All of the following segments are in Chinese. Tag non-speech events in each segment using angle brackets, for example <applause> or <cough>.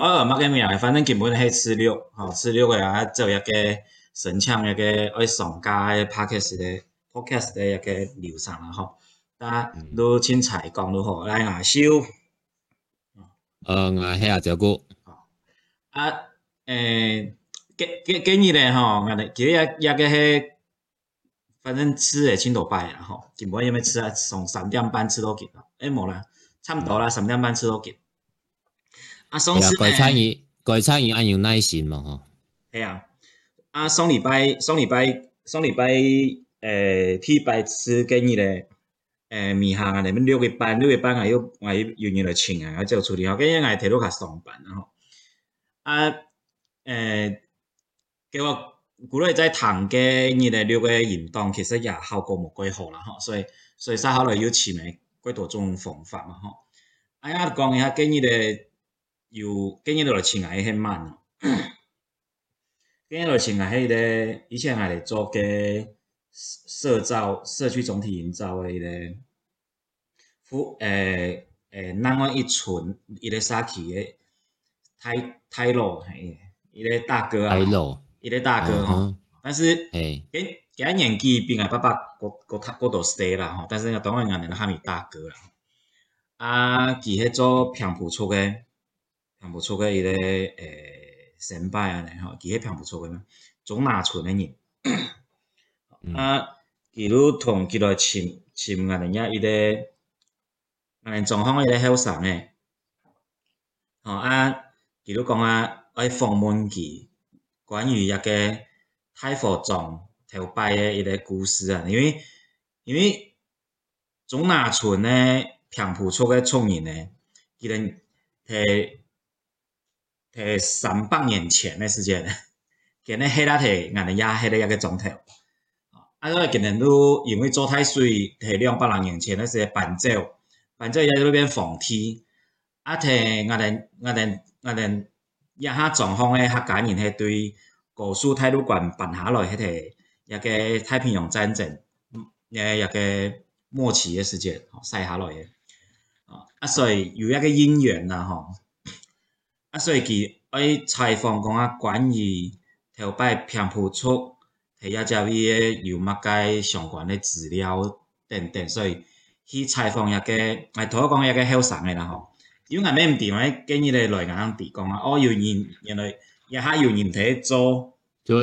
呃，冇咩名反正基本系吃六，吼吃六个啊，做一个神枪一个爱上家的 parkers 的 p a r 的一个流程啦，吼。那都清彩讲都好，来阿修，呃，我听阿照顾。啊，诶，今今今日咧，吼，我咧其实也也个系，反正吃诶，千多白啊，吼，基本因咩吃啊，从三点半吃到几啊，诶冇啦，差不多啦，三点半吃到几。啊，双十，餐饮，鬼餐饮，按有耐心嘛，吼？系啊，啊，双礼拜，双礼拜，双礼拜，诶，去拜师给你咧，诶，米下啊，你咪六月班六月班啊，又万有热来请啊，啊，就处理好，今日硬提到卡上班然后，啊，诶，给我古来在谈嘅，你嘞六月运动其实也效果冇几好啦，吼，所以，所以三号来有穿嘞，几多种方法嘛，吼，哎呀，讲一下，给你咧。又今日就来穿来迄慢，<clears throat> 今日就穿来迄个，以前系做个社招社区总体营造个迄个，诶诶，南湾一村一个社区个，太太老，一个大哥啊，太老，一个大哥啊，但是，诶，给今年纪比个爸爸过过他过多岁啦吼，但是个当然仍然还是大哥啦，啊，其实做平埔出个。平不错个伊个诶，先笔啊，吼，其实平不错个嘛，总拿出来人。啊，比如同几多前前文个样伊个，咱个状况伊个后生诶，吼啊，比如讲啊，爱访问龙关于一个《太傅庄头摆个伊个故事啊，因为因为总拿出呢平不出个创意呢，既能诶。诶，三百年前的时间，<laughs> 今日黑了提，咱也黑了一个钟头。啊，今日都因为做太水，提两百零年前那些板舟，板舟也在那边放梯。啊，提咱咱咱咱一下状况咧，他竟然系对国术态度管办下来，迄个一个太平洋战争，诶，一个末期的时间，吼，赛下来个。啊，所以有一个姻缘呐，吼。啊，所以佢去采访，讲啊关于头摆偏僻处，提一只位个有乜街相关嘅资料等等，所以去采访一个，哎，同我讲一个后生嘅啦吼。因为咩名唔对话，建议来来硬地讲啊，哦，有人原来一下有人在做做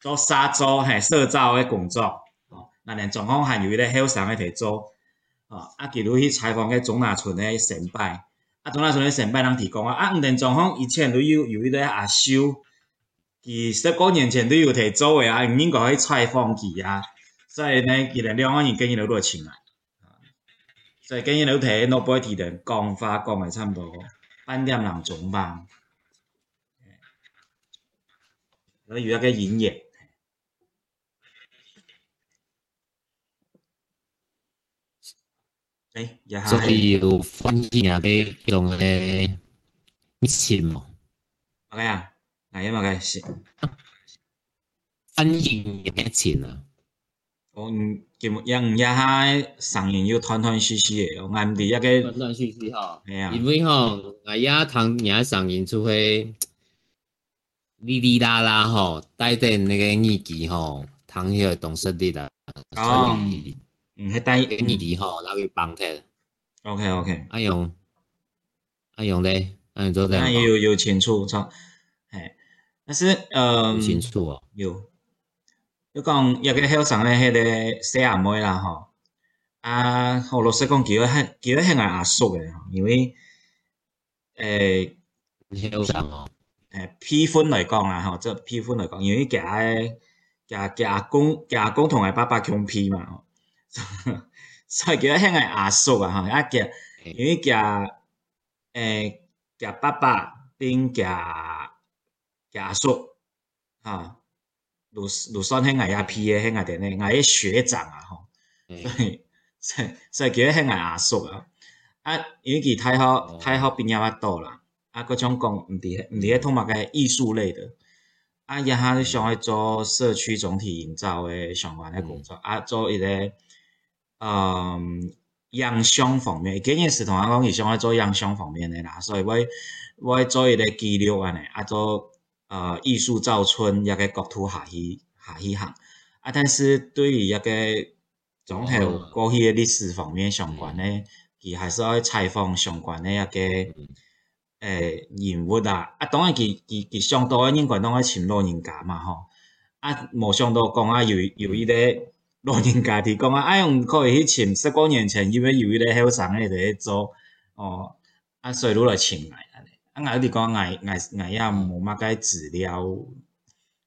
做沙做系社招嘅工作，哦，那连状况系有啲后生嘅在做，哦，啊，佢如去采访个中那村嘅成败。啊，當然上咧成班人提供啊，啊，五田狀況以前都有有一堆阿修，其實過年前都有提做嘅啊，應該去採訪佢啊，所以呢，佢哋兩個人跟伊老多錢啊，所以跟伊老睇老輩提人講法講嘅差唔多，半點人總吧，咁有一個演繹。所以要分辨下啲用嘅 mission。OK 啊，係啊，OK 是。分辨嘅錢啊，我節目因一下成人要斷斷續續嘅，我唔哋一個斷斷續續吼，係啊，因為吼，我也通也成人出去哩哩啦啦吼，帶定那個耳機吼，通迄個動識啲啦，哦，嗯，迄帶耳機吼，然後去放脱。O K O K，阿勇，阿勇咧，阿勇做咩？阿勇有有前处，操，唉，但是，嗯，前处哦，有，你讲一个后生咧，迄个细阿妹啦，吼，阿俄老师讲佢迄佢迄个阿叔嘅，因为，诶，后生哦，诶，批分来讲啦，吼，即批分来讲，因为假假假阿公假阿公同阿伯伯强批嘛。吼。所以叫遐个阿叔啊，哈，阿杰，因为个，诶，杰爸爸并杰个阿叔，哈，鲁鲁山遐个阿皮诶，遐个点咧，阿个学长啊，吼，所以，所所以叫遐个阿叔啊，啊，因为伊太好，太好毕业巴多啦，啊，各种工唔伫唔个通物个艺术类的，啊，伊哈就想去做社区总体营造诶相关诶工作，啊，做一个。嗯，影像方面，今年是同阿讲，伊想去做影像方面的啦，所以我我做一个记录啊，呢啊做呃艺术造村一个国土下下去行啊，但是对于一个总系过去历史方面相关的，伊还是要采访相关的一个诶人物啦，啊当然，伊伊伊相当应该当阿请老人家嘛吼，啊无想到讲啊有有一个。老人家啲讲啊，爱用可以去潛十個年前，因为由於咧後生喺度做，哦，阿来佬嚟啊嚟，啊，我哋讲牙牙牙牙冇乜嘅治料，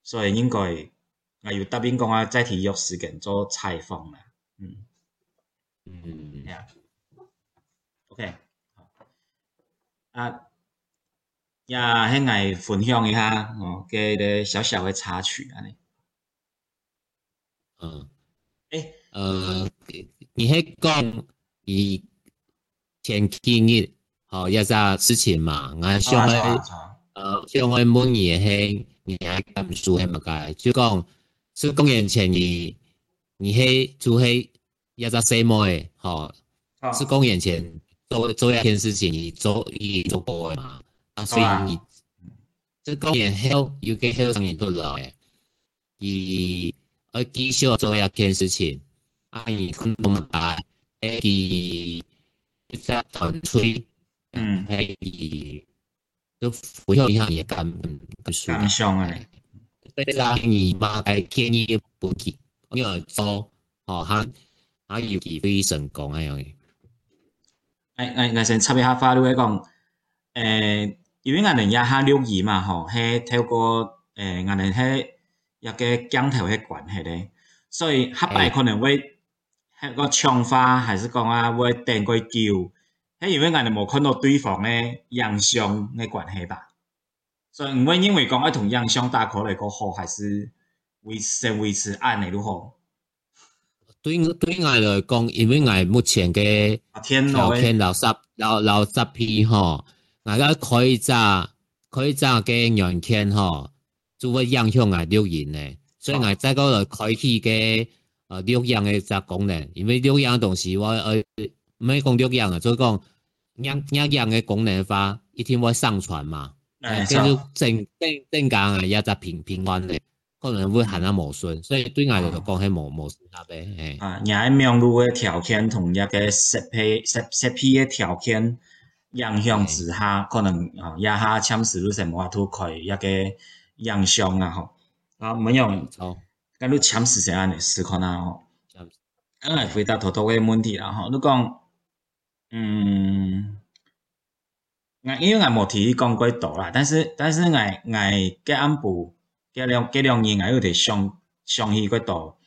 所以应该阿要答应讲啊，再睇约时间做采访啦，嗯，嗯，啊 o k 啊，呀，請阿分享一下，哦，嘅啲小小的插曲啊，嗯。呃，你喺讲以前幾日，吼一隻事情嘛，我想去，呃，想去滿意係你喺感受係乜嘅？就講，所以公元前你你係做係一隻細妹，吼，是公元前做做一件事情，你做你做過嘛？啊，所以你，即公元後要幾後生人都來，而。而至少做一件事情，啊，伊看到物大，迄伊一只团吹，嗯，迄伊都符合一下伊感感受。感想诶，对啦，伊嘛该建议不去，因为做哦，他他尤其非成功诶样。哎哎，我先插一下话，你讲，诶，因为我哋也下留意嘛，吼，系透过诶，我哋系。一个镜头嘅关系咧，所以黑白可能会系个强化，还是讲啊会定个叫，因为我哋冇看到对方嘅样像嘅关系吧。所以我因为讲啊同样像，打可能个好，还是维持维持按你都好。对对我来讲，因为我目前嘅聊天老十老老十篇，嗬，我嘅曲折曲折嘅人天，嗬。就会影响啊留言嘅，所以外再個就开启个呃留言嘅一功能，因为留言音同时我呃唔讲講錄啊，所以讲音音音嘅功能话，一定会上传嘛，就住正正正讲啊，一個平平緩嘅，可能会很啊磨损，所以对外就讲起磨磨损下嘅。誒，啊，且面錄嘅条件同一个设备设设备嘅条件影响之下，可能啊也嚇搶時都成都可以一个。杨响啊吼，啊没有，咁你请是谁呢？思考呐吼。刚来回答头头个问题啦吼。你讲，嗯，我因为俺冇提议讲过多啦，但是但是俺俺吉安部吉两吉两年俺有点上上依过多，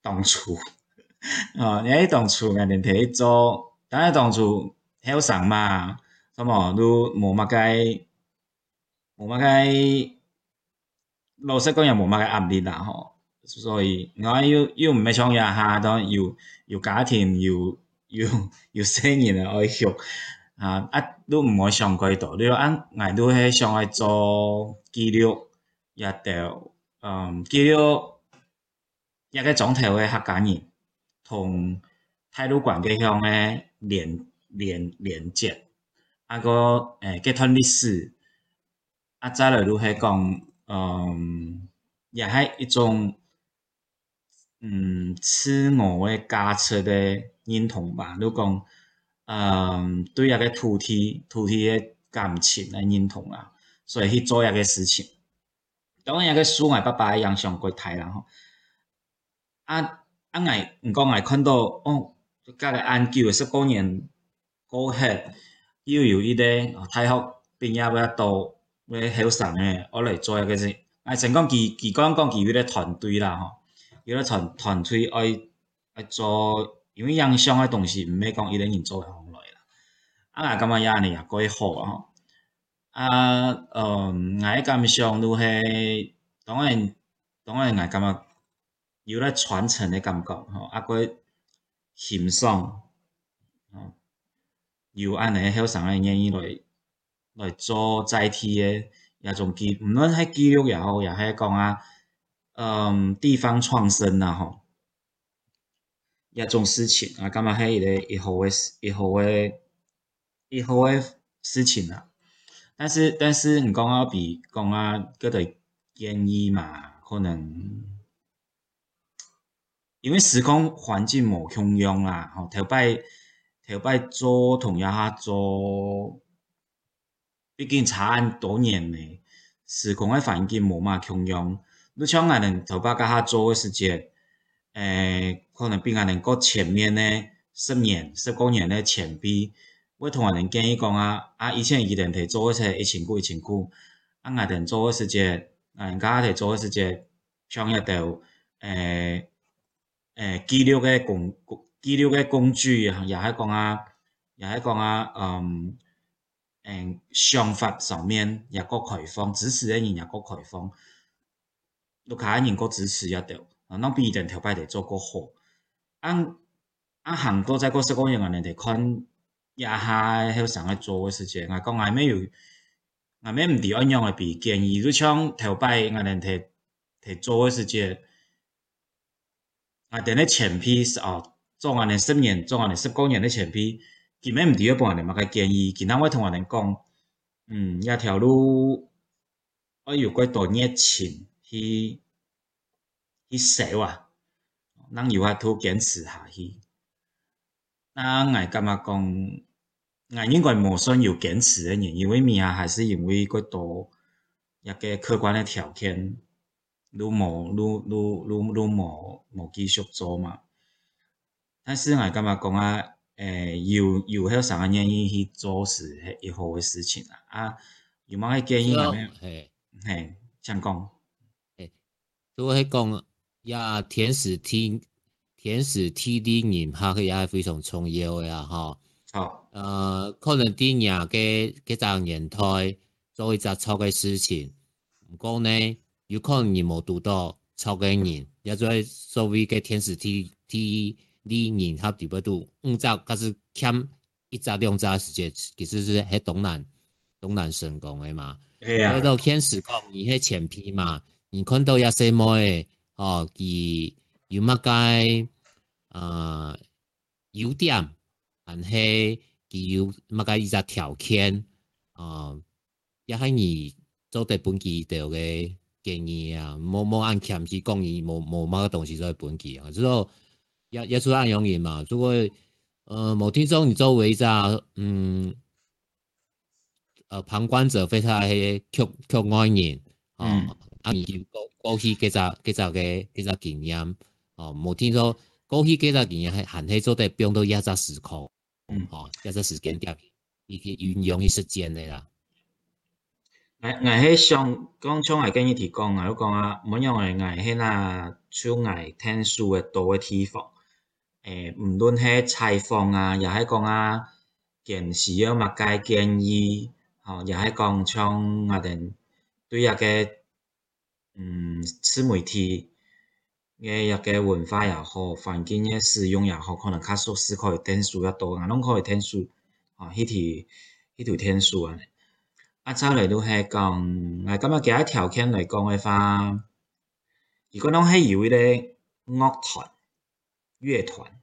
当初，<laughs> 哦，因为当初俺哋提做，但系当初还有想嘛，什么，都冇乜该冇乜该。老實講又冇乜嘅壓力啦，嗬。所以我要要唔係創業下，當然要要家庭，要要要生意啊，愛學啊，啊都唔愛上軌道。你話啊，捱到係上去做記錄，也就嗯記錄一個總體嘅客家人同太魯關嘅鄉嘅連連連接，啊個誒結團歷史，啊再來都係講。嗯，也系一种嗯，自我的价值的认同吧。如果嗯，对一个土地、土地的感情的认同啊，所以去做一个事情。当然，一个苏我爸爸嘅影响过大啦。吼，啊啊，我唔讲我看到哦，加个安久，十多年过节又有一个哦，财富变化比多。要後生嘅，我嚟做一個先。啊，成講佢佢講講佢嗰啲團隊啦，吼，嗰啲團團隊愛愛做，因為影響嘅東西唔係講一個人做嘅行來啦。啊，我感覺也呢也幾好啊。啊，嗯，我感想都係當然當然，我感覺有咧傳承嘅感覺，吼，啊個欣賞，有安尼後生嘅願意來。来做载体嘅一种记，无论喺记录也好，也喺讲啊，嗯，地方创生啊吼，一种事情啊，感觉系一个一后嘅一后嘅一后嘅事情啊。但是但是你讲啊比讲啊，各的建议嘛，可能因为时空环境无相同啊，吼头摆头摆做同样下做。畢竟查案多年嘞，時空嘅環境無嘛共用。你像我人頭髮甲下做嘅時節，誒、呃，可能比我人個前面呢十年、十個年咧前輩，我同我人建議講啊，啊以前伊人提做嘅是一千股一千股，啊我人做嘅時節，啊人家提做嘅時節，像一條誒誒記錄嘅工記錄嘅工具，也係講啊，也係講啊，嗯。嗯，想法上面也够开放，支持的人也够开放，落下人够支持也得，啊，那必定头摆嚟做个好。啊，咁行多在过十个月，我哋看也系喺上海做的时间，啊，讲外面有外面唔似安样嘅比景，而如果想投翻，我哋得睇做的时间，啊，等呢前批是啊，做下年十年，做下年十个月的前批。見咩唔掂一幫人哋咪嘅意見，啱我同人哋講，嗯，一條路，我如果多年前去去寫啊，咱有法度堅持下去。那我感覺講，我應該冇算有堅持嘅人，因為咪啊，還是因為嗰度一個客觀嘅條件，都冇都都都都冇冇繼續做嘛。但是我感覺講啊。诶，要要喺三个原因去做事系一号嘅事情啦，啊，有冇喺建议下面？诶，香港，诶，都系讲呀，天使 T 天使 TD 人吓，佢系非常重要嘅啊，吓，诶，可能啲人嘅嘅责任太做一只错嘅事情，唔讲呢，有可能你冇读到错嘅人，有啲所谓嘅天使 T T。你人客伫不度，五只、个是欠一扎、两扎时间，其实是迄东南，东南成功诶嘛。哎呀，到天使讲伊喺前批嘛，你看到一些么诶，哦，伊有物个，啊，优点，但是伊有物个伊只条件，啊，也系你做对本期对个建议啊，某某按前批讲伊，莫莫某个东西做本期啊，之后。要要出暗用影嘛？如果，呃，某听说你周圍咋，嗯，呃，旁观者非常黑缺缺愛念啊，你就高高去幾只幾只个幾只经验啊，某听说高去幾只经验係还起做嘅，都到一思考，空，哦，一隻时间點，以及运用於实践的啦。捱捱起上刚剛我跟你提講啊，我讲啊，冇人捱捱起那主要天数的多嘅地方。诶，唔论係采访啊，又係讲啊電視啊，物界建议，哦，又係讲唱啊哋对入嘅嗯，自媒体嘅入嘅文化又好，环境嘅使用又好，可能卡數思可以天數要多，啊，拢可以天数，哦，迄条迄条听数啊。啊，再嚟都係讲，嚟今日幾多条件嚟讲嘅话，如果當係有啲乐台。樂團。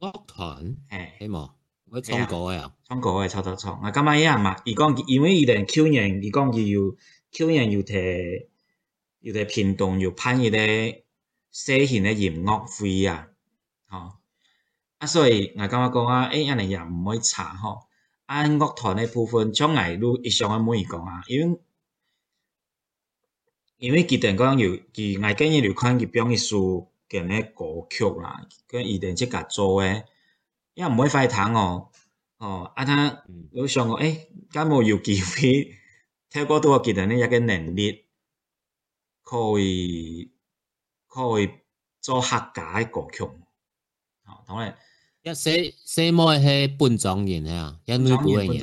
樂團誒，係冇？我唱歌誒，唱歌誒，抄抄抄。我感覺一樣嘛，伊講因為伊連去年，伊講伊有去年有摕有摕屏東有辦一個小型誒音樂會啊，吼。啊，所以我感覺講啊，誒，安尼也毋會差吼。啊，樂團誒部分，種愛愈一向誒每講啊，因為因為佢定講有，佢我建議有看佢表演書。嘅咩歌曲啦，跟伊哋即家做嘅，因為唔可以快談哦。哦，啊他有想過，誒、欸，咁冇有機會透過多個技能呢一個能力，可以可以做客家嘅歌曲。哦，當然。一寫寫乜係本莊人啊？一女本莊人係我哋我哋莊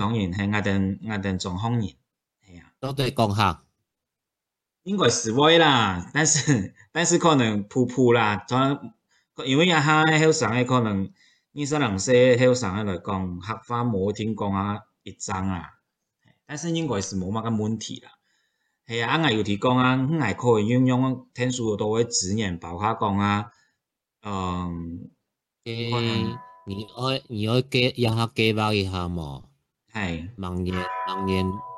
康人，係啊，都對講下。应该是会啦，但是 <laughs> 但是可能普普啦，他因为一下很上个可能你说人说很上个来讲，黑花魔天宫啊一张啊，但是应该是冇乜个问题啦。系啊，阿有提供啊，我还可以运用天数多的指引包下讲啊，嗯，你可你可你要给让他给包一下嘛，系盲眼盲眼。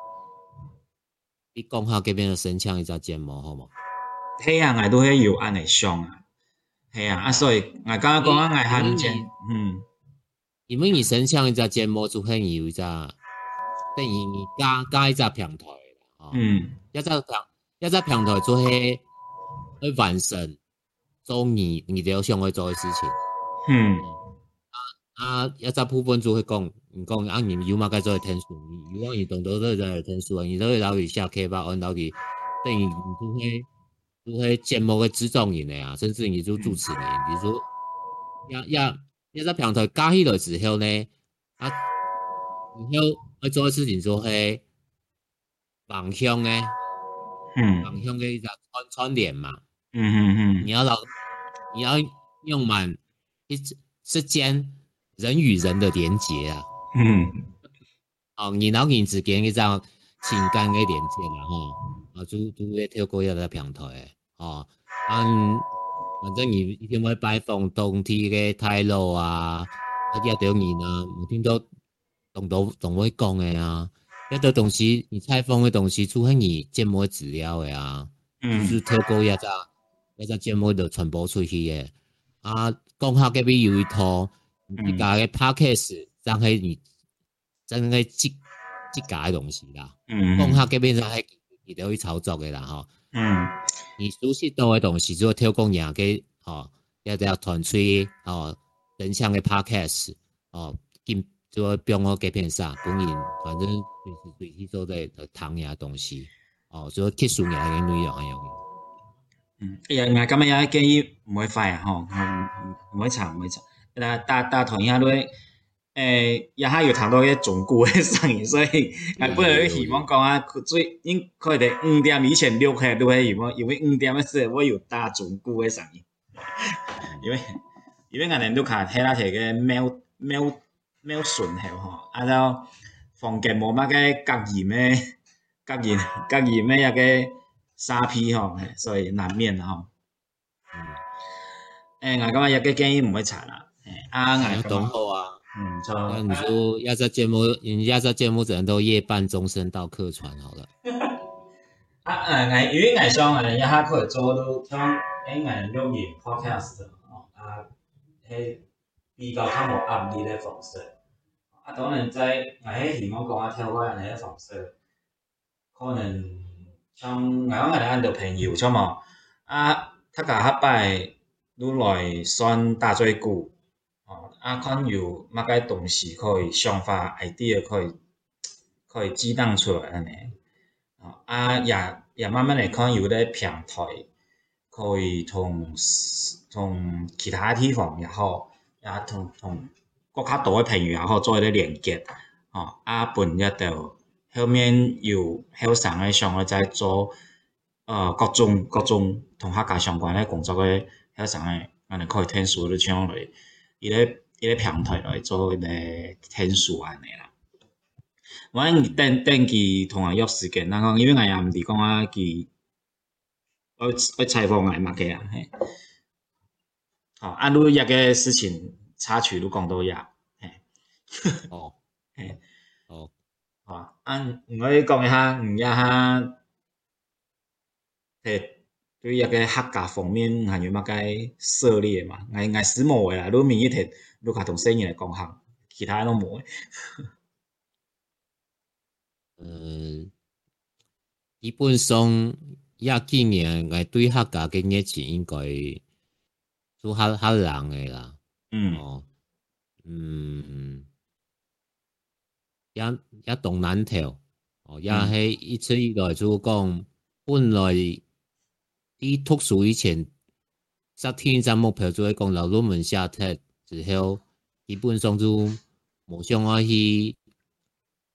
你讲好这边的神枪一只剑目好吗？嘿啊，我都是有按来上啊。系啊，啊所以我刚刚讲啊，我喊你嗯，你为以神枪一只剑模就起有只，等于加加一只平台啦，嗯，一只平一只平台做起去完成做你你你要上去做的事情，嗯。啊！一只部分就会讲，讲按年有嘛该做天数，如果伊懂得做做天数啊，伊都会留意写 K 吧，按留去，等于会就会节目个主讲人嘞啊，甚至伊做主持人，比如一、一、一只平台搞起来之后呢，啊，之后去做事情就去，亮相嘞，嗯，亮相个一只串串脸嘛，嗯嗯嗯，你要老，你要用满一时间。人与人的连接啊，嗯，哦，你后你只给一只情感的连接啦，吼，啊，就就跳过一个平台，哦，啊，反正你定会拜访当天的泰罗啊，要等你啊，我听到同到同位讲的啊，要的东西你采访的东西，除非你节目资料嘅啊，嗯，是跳过一只一只节目就传播出去嘅，啊，讲下隔壁有一套。你家个 podcast 真系你真系积积的东西啦。嗯。讲下这边上系你都去操作的啦，哈。嗯。你熟悉多的东西，就跳讲人家吼，哦，要要团吹哦，人唱嘅 podcast，哦，兼就话比这边上本人反正就时随地都在谈嘅东西，哦，就话特殊人嘅内容，还有。嗯，哎呀，人家咪要个 wifi 哈，唔唔，唔会抢，唔会抢。那打打同样都钱，诶，一下又谈到一中古诶生意，所以还 <laughs> 不如希望讲啊，最应该的五点以前六块都会希望，因为五点诶时，我有打中古诶生意，因为因为外面都看很多个喵喵喵顺系吼，啊，到房间无乜个隔音咩？隔音隔音咩？一个沙皮吼，所以难免吼。诶，我感觉一个建议唔可以啦。哎，哎，懂好啊，嗯，错。那你说，要在节目，要在节目，只能都夜半钟声到客船好了。<laughs> 啊，哎，因为哎想啊，一下可以做都听，哎哎录音 Podcast 哦，啊，去比较他们压力的方式。啊，当然在哎哎，希望讲啊跳过来尼方式，可能像哎我安尼安度朋友，像末啊，他讲下摆，愈来算大水久。啊，看有乜嘅东西可以想法、idea 可以可以激荡出来安尼。啊，啊也也慢慢嚟看有咧平台可以同同其他地方也好，也同同国家多嘅朋友也好做一啲连接。啊，啊本一到后面又后上咧上咧再做呃各种各种同客家相关嘅工作嘅后上咧，安尼可以听书咧，听落，伊咧。伊个平台来做迄个天数安尼啦。我等等期同人约时间，人讲因为我也毋是讲啊，去我我采访来嘛个啊，嘿。哦，啊，你一个事情插曲，你讲到呀，嘿。哦，嘿，哦，哦，啊，我讲一下，唔一下，嘿。对一个客家方面，还有乜个涉猎嘛？爱爱思慕诶啦，你明一天都靠同生意来讲衡，其他都冇。嗯，<laughs> 一般上一几年来对客家嘅業績应该都好好冷嘅啦。嗯，哦，嗯，也也动難調，哦，也係一出意外就講，本来啲特殊以前十天一目標就会讲，老落门下特之后，基本上就无想去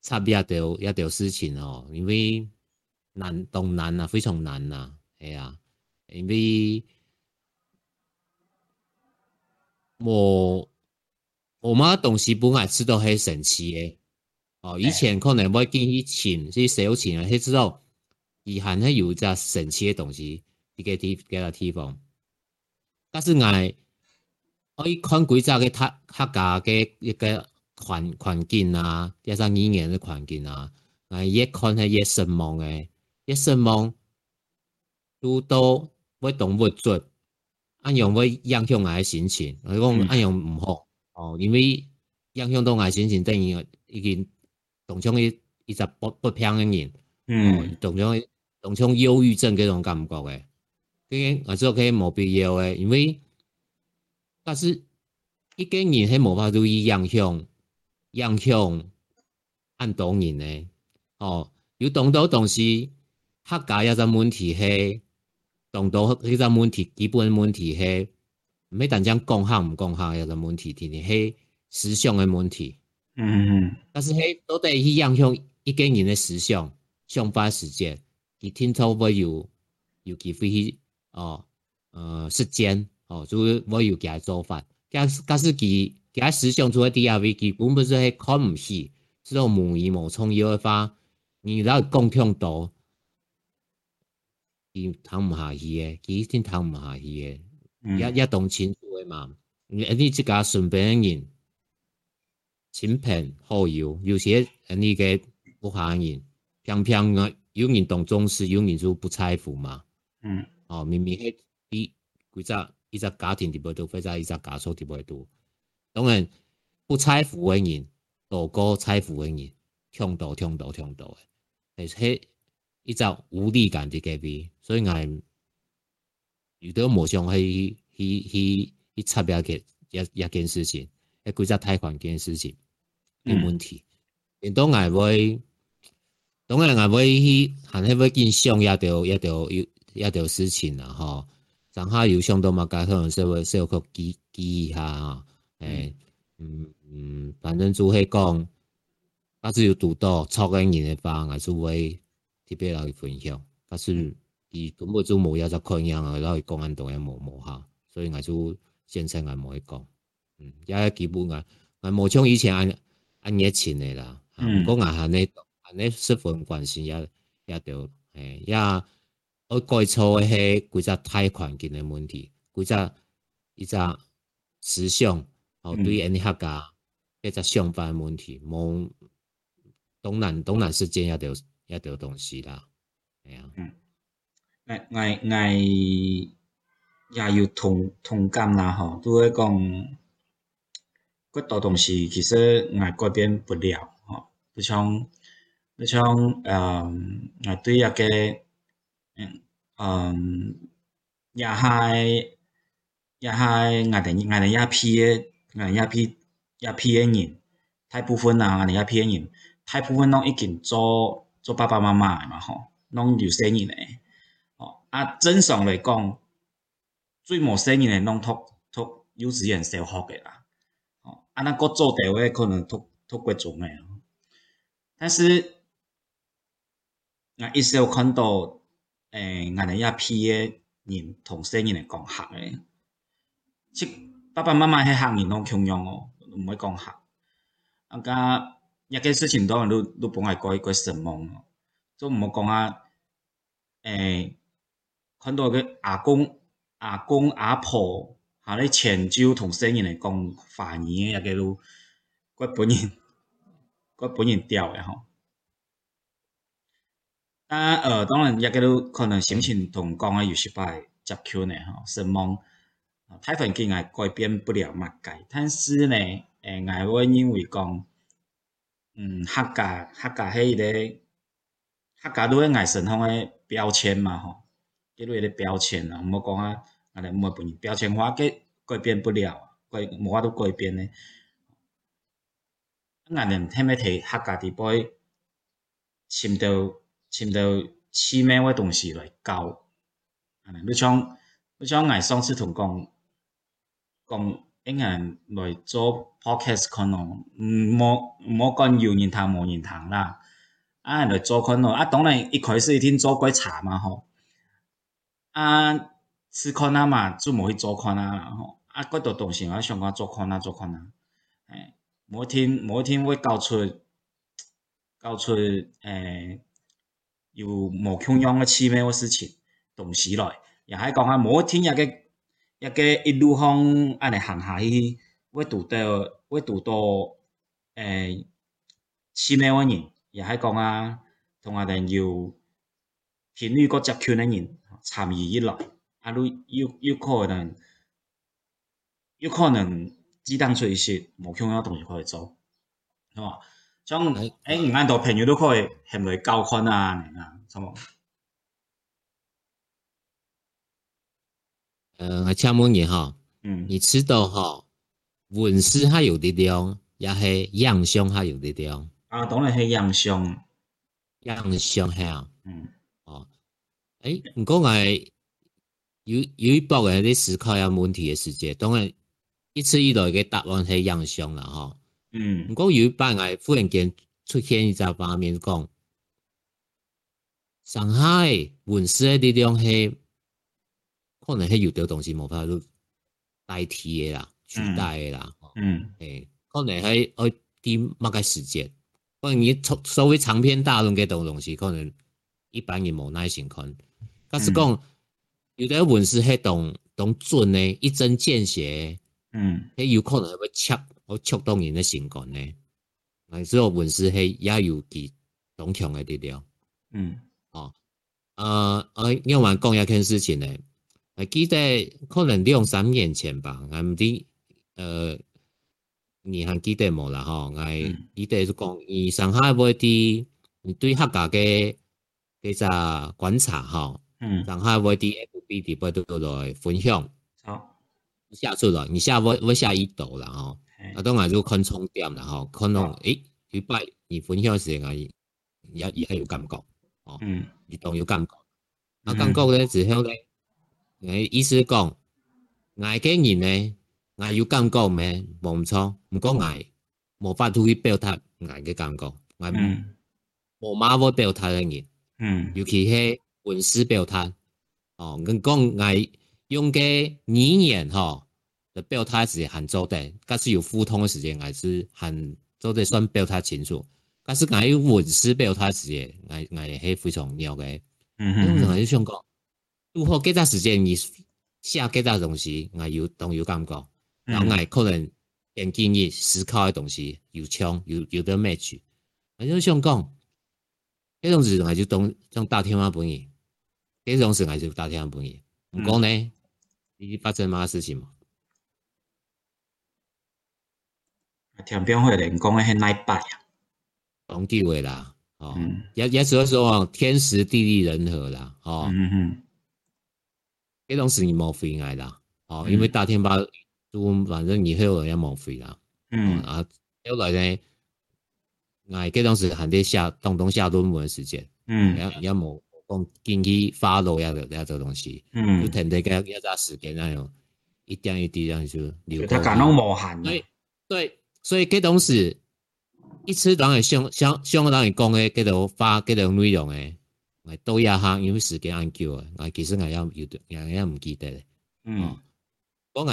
参与一丢一丢事情哦，因为难，当难啊，非常难啦，系啊，因为我，我妈东西本来知道很神奇嘅，哦，以前可能唔会见伊钱，所以少钱啊，他知道，遗憾系有只神奇的东西，一个地，一个地方，但是嗌。可以看嗰扎嘅黑客家嘅一个环环境啊，加上语言嘅环境啊，啊越看系越失望嘅，越失望都都会动不足，啊样会影响我嘅心情，我讲啊样唔好，哦，因为影响到我嘅心情等于已经造成一一只不不平嘅人，嗯，造成造成忧郁症嗰种感觉嘅，呢个系冇必要嘅，因为。但是，一个人喺无法度以影响、影响按当然嘅，哦，有懂到东西，黑家一个问题系，懂到呢个问题基本问题系，唔系但将讲下唔讲下一个问题，天天系思想的问题。嗯，但是喺都得去影响一个人的思想、想法、实践，佢天朝会有有几非去，哦，呃，时间。哦，所以我有教佢做法，假假使佢假使想做 D.I.Y，佢根本就系看唔起，这种母仪母创意嘅你而家共强度，佢撑唔下去嘅，佢真撑唔下去嘅。一一懂情做嘅嘛，你你即家身边啲人，亲朋好友，有些你嘅不欢人，偏偏啊，有人当重视，有人就不在乎嘛。嗯，哦，明明系比规只。伊只家庭伫会多，或者伊只家属伫会多。当然，不拆富人，多过拆富人，强度、强度、强度诶，系喺呢只无力感伫隔壁，所以嗌遇到无想去去去插别个一一件事情，迄几只贷款件事情有问题。当然会，当然会去，可要会影响一啲一啲一有事情啦，吼。上下要想到嘛，加上能稍社会微去記一下嚇，诶，嗯嗯，反正就起讲，嗰時要讀多，操緊人的话，係就会特別嚟分享。但是伊根本就冇有隻觀音，然后去公安度嚟无无哈，所以我就先聲我无冇去講，嗯，也基本啊，我无像以前按按嘢錢的啦，嗯，讲下安尼安尼十分关心，也也就诶，也我改錯係嗰只贷款境嘅问题，嗰只一只思想，哦對，啲客家嗰只相關问题，冇东南东南事件也着也着东西啦，係啊。嗯。誒誒誒，也有同同感啦，吼，都要讲，好多东西其实我改变不了，吼，例像例像呃，我对阿个。嗯，也系也系阿啲阿啲廿批嘅，廿廿批廿皮嘅人，大部分啊廿批嘅人，大部分都一件做做爸爸妈妈嘛，吼，都有生意嘅。哦，啊正常嚟讲最冇生意嘅，拢托托幼稚园小学嘅啦。哦，啊那个做地位可能托托过重嘅，但是我一时有看到。诶，我哋一批嘅人同声音嚟讲客嘅，即爸爸妈妈系客人拢穷养哦，唔会讲客。啊，家一件事情都都都本来过过失望哦，都唔好讲啊。诶，看到个阿公、阿公、阿婆，下咧泉州同声音嚟讲华语嘅一个都，佢本人佢本人调嘅吼。啊，呃，当然，也个都可能心情同讲啊，有时快接桥呢，吓神梦，太环境也改变不了物界，但是呢，诶，我认为讲，嗯，客家客家系一个客家都系外神方嘅标签嘛，吼，叫做一个标签啊，唔好讲啊，啊，嚟抹饭，标签化都改变不了，改无法都改变呢，我哋唔听乜提客家啲辈，深度。寻到些咩物东西来教，啊？你像，你像俺上次同讲，讲，应该来做 Podcast 可能，唔，无，无讲有人弹，无人弹啦。啊，来做可能啊，当然一开始一定做怪查嘛吼。啊，是看啊嘛，就无去做看啊吼。啊，几多东西，我想讲做看啊，做看啊。哎，某天，某天会教出，教出，诶。要無中央嘅黐咩事情動起來，又係講啊，某一天一個一個一路向安尼行下去，會遇到會遇到誒黐咩嘅人，又係講啊，同我哋要偏於嗰隻圈嘅人參與以來，啊，你有有可能有可能只當做一些無中央嘅東西可以做，係嘛？像欸、唔按多朋友都可能会认款啊，你啊，什么？呃，厦门人哈，你知道哈，文史还有点点，也是样相还有点点。啊，当然是样相。样相哈。嗯。哦，诶，你讲诶，有有一部分你思考有问题的时间，当然一次一来给答案是样相了哈。嗯，唔过如果白蚁忽然间出现一只画面，讲上海文史的力量西，可能系有啲东西冇法度代替的啦，取代的啦。嗯，诶，可能系爱点某个时间，可能你读稍微长篇大论嘅东东西，可能一般人冇耐心看。假是讲有啲文史系东东准咧，一针见血，嗯，你有可能系会切。好触动人的情感呢，来，所以文字黑也有其当强的力量。嗯，哦，呃，呃，另外讲一件事情呢，我记得可能两三年前吧，俺们的呃，你还记得没了哈，俺记得是讲，上海外你对客家的几个观察哈，嗯，上海外地 FB 的不都在分享？好，下错了，你下我我下一道了哈。啊，当阿就看重点了吼，可能誒，佢拜二分享时事啊，也还有感觉哦，你動有感觉。啊，感觉咧，之后咧，诶，意思讲，捱經驗咧，捱有感觉咩，冇错，唔过捱，冇法去表达捱嘅感觉，我冇会表达嘅人，尤其是文思表达，哦，咁讲捱用嘅语言，嗬。的表态是很周到，但是有互通的时间，还是很周的算表态清楚。假使讲要稳实表态时，间，我我喺会常面嘅，嗯哼，我就想讲，如何几多时间，你写几多东西，我有都有感觉，然后我可能更建议思考的东西有强，要要得咩住？我就想讲，这种事我就当当大天马本意，这种事我就大天马本意。不过呢，你发生咩事情嘛？天边会人讲的很来八呀，龙地位啦，哦，也也主要说啊，天时地利人和啦，哦，嗯嗯，这种是你莫非爱啦，哦，因为大天把都反正以后也莫非啦，嗯啊，后来呢，哎，这种是肯得下动动下多门时间，嗯，要要么进去发落呀的呀种东西，嗯，就趁这个要啥时间那样，一点一滴这样就流。他感讲无限的，对。所以呢东西一次然日相相相当于讲的，呢度发呢度内容嘅，都一下为时间久究啊。其实我有也也唔记得。嗯，我我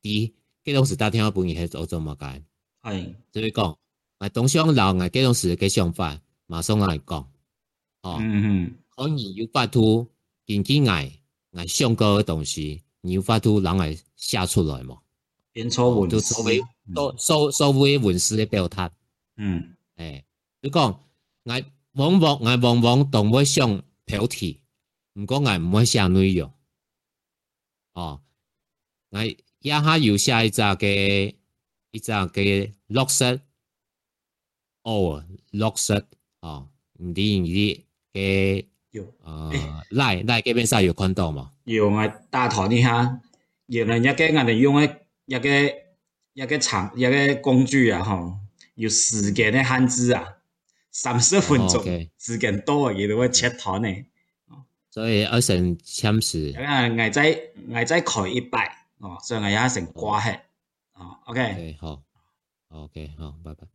啲呢东西打电话本嘢做做么计。系，所以讲我东乡老我呢东西给想法，马上来讲。哦，嗯嗯，可以有发图，甚至爱爱上高嘅东西，你有发图，让人下出来嘛？年初我就收尾。都收收会文字的表达。嗯，诶，你讲，我往往我往往同会想标题，唔过我唔会写内容，哦，我一下又下一个，一个嘅绿色，哦，绿色，哦，唔知唔知嘅，有，诶，来赖嘅边上有看到吗？有啊，大台呢下，有来一个我哋用嘅，一个。一个长一个工具啊，吼，有时间的汉字啊，三十分钟，时间多，也就会切断呢。所以要成坚持。啊，矮仔矮仔可一百，哦，所以我也成挂黑哦，OK。好。OK，好，拜拜。